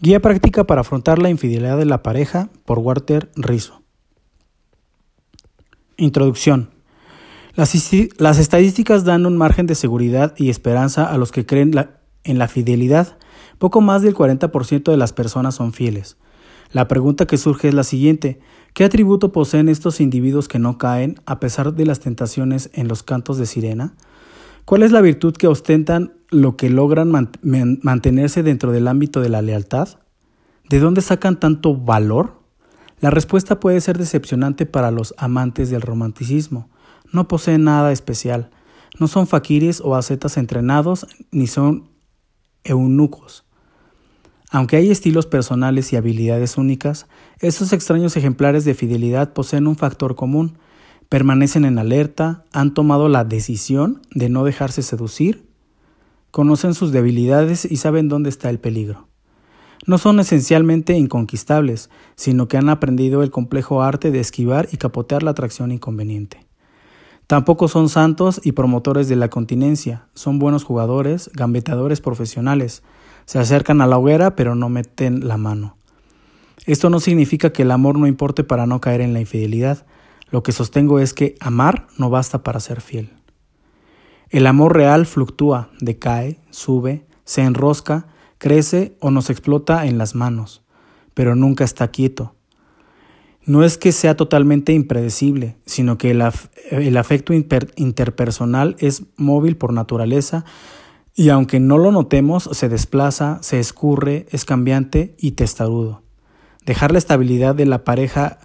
Guía práctica para afrontar la infidelidad de la pareja por Walter Rizzo. Introducción. Las, estadísticas dan un margen de seguridad y esperanza a los que creen en la fidelidad. Poco más del 40% de las personas son fieles. La pregunta que surge es la siguiente. ¿Qué atributo poseen estos individuos que no caen a pesar de las tentaciones en los cantos de sirena? ¿Cuál es la virtud que ostentan lo que logran mantenerse dentro del ámbito de la lealtad? ¿De dónde sacan tanto valor? La respuesta puede ser decepcionante para los amantes del romanticismo. No poseen nada especial. No son faquires o ascetas entrenados, ni son eunucos. Aunque hay estilos personales y habilidades únicas, estos extraños ejemplares de fidelidad poseen un factor común, permanecen en alerta, han tomado la decisión de no dejarse seducir, conocen sus debilidades y saben dónde está el peligro. No son esencialmente inconquistables, sino que han aprendido el complejo arte de esquivar y capotear la atracción inconveniente. Tampoco son santos y promotores de la continencia, son buenos jugadores, gambetadores profesionales, se acercan a la hoguera pero no meten la mano. Esto no significa que el amor no importe para no caer en la infidelidad, lo que sostengo es que amar no basta para ser fiel. El amor real fluctúa, decae, sube, se enrosca, crece o nos explota en las manos, pero nunca está quieto. No es que sea totalmente impredecible, sino que el, afecto interpersonal es móvil por naturaleza y aunque no lo notemos, se desplaza, se escurre, es cambiante y testarudo. Dejar la estabilidad de la pareja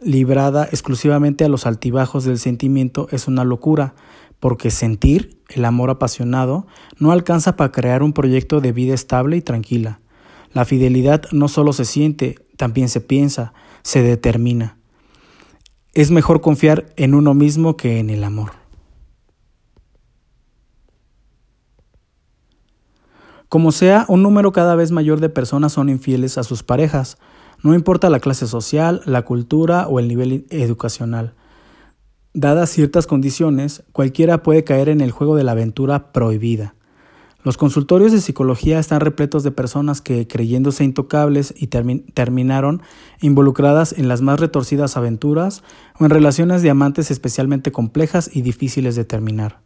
librada exclusivamente a los altibajos del sentimiento es una locura, porque sentir, el amor apasionado, no alcanza para crear un proyecto de vida estable y tranquila. La fidelidad no solo se siente, también se piensa, se determina. Es mejor confiar en uno mismo que en el amor. Como sea, un número cada vez mayor de personas son infieles a sus parejas, no importa la clase social, la cultura o el nivel educacional. Dadas ciertas condiciones, cualquiera puede caer en el juego de la aventura prohibida. Los consultorios de psicología están repletos de personas que, creyéndose intocables, y terminaron involucradas en las más retorcidas aventuras o en relaciones de amantes especialmente complejas y difíciles de terminar.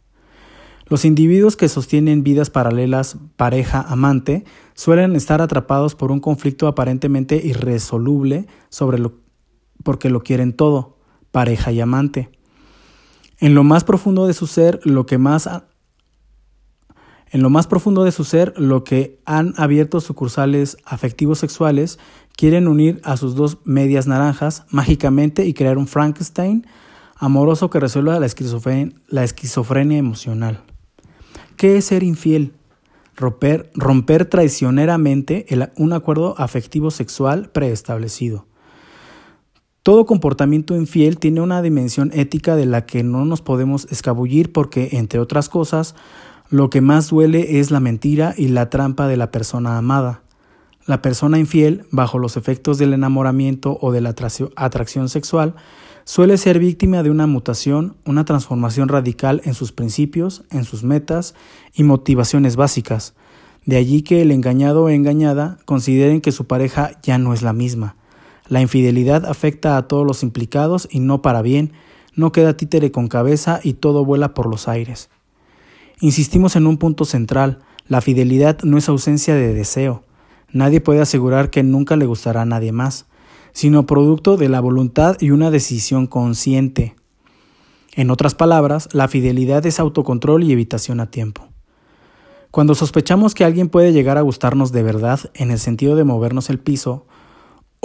Los individuos que sostienen vidas paralelas pareja-amante suelen estar atrapados por un conflicto aparentemente irresoluble sobre lo porque lo quieren todo, pareja y amante. En lo más profundo de su ser, lo que más en lo más profundo de su ser, lo que han abierto sucursales afectivos sexuales, quieren unir a sus dos medias naranjas mágicamente y crear un Frankenstein amoroso que resuelva la esquizofrenia emocional. ¿Qué es ser infiel? Romper, romper traicioneramente un acuerdo afectivo sexual preestablecido. Todo comportamiento infiel tiene una dimensión ética de la que no nos podemos escabullir porque, entre otras cosas, lo que más duele es la mentira y la trampa de la persona amada. La persona infiel, bajo los efectos del enamoramiento o de la atracción sexual, suele ser víctima de una mutación, una transformación radical en sus principios, en sus metas y motivaciones básicas. De allí que el engañado o engañada consideren que su pareja ya no es la misma. La infidelidad afecta a todos los implicados y no para bien, no queda títere con cabeza y todo vuela por los aires. Insistimos en un punto central, la fidelidad no es ausencia de deseo. Nadie puede asegurar que nunca le gustará a nadie más sino producto de la voluntad y una decisión consciente. En otras palabras, la fidelidad es autocontrol y evitación a tiempo. Cuando sospechamos que alguien puede llegar a gustarnos de verdad en el sentido de movernos el piso,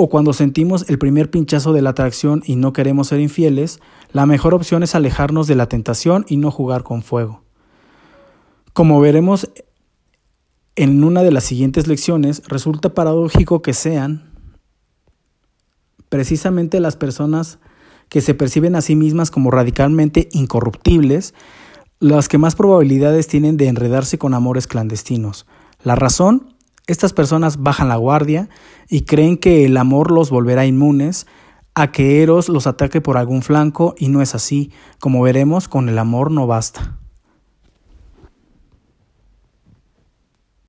o cuando sentimos el primer pinchazo de la atracción y no queremos ser infieles, la mejor opción es alejarnos de la tentación y no jugar con fuego. Como veremos en una de las siguientes lecciones, resulta paradójico que sean precisamente las personas que se perciben a sí mismas como radicalmente incorruptibles, las que más probabilidades tienen de enredarse con amores clandestinos. La razón, estas personas bajan la guardia y creen que el amor los volverá inmunes a que Eros los ataque por algún flanco y no es así. Como veremos, con el amor no basta.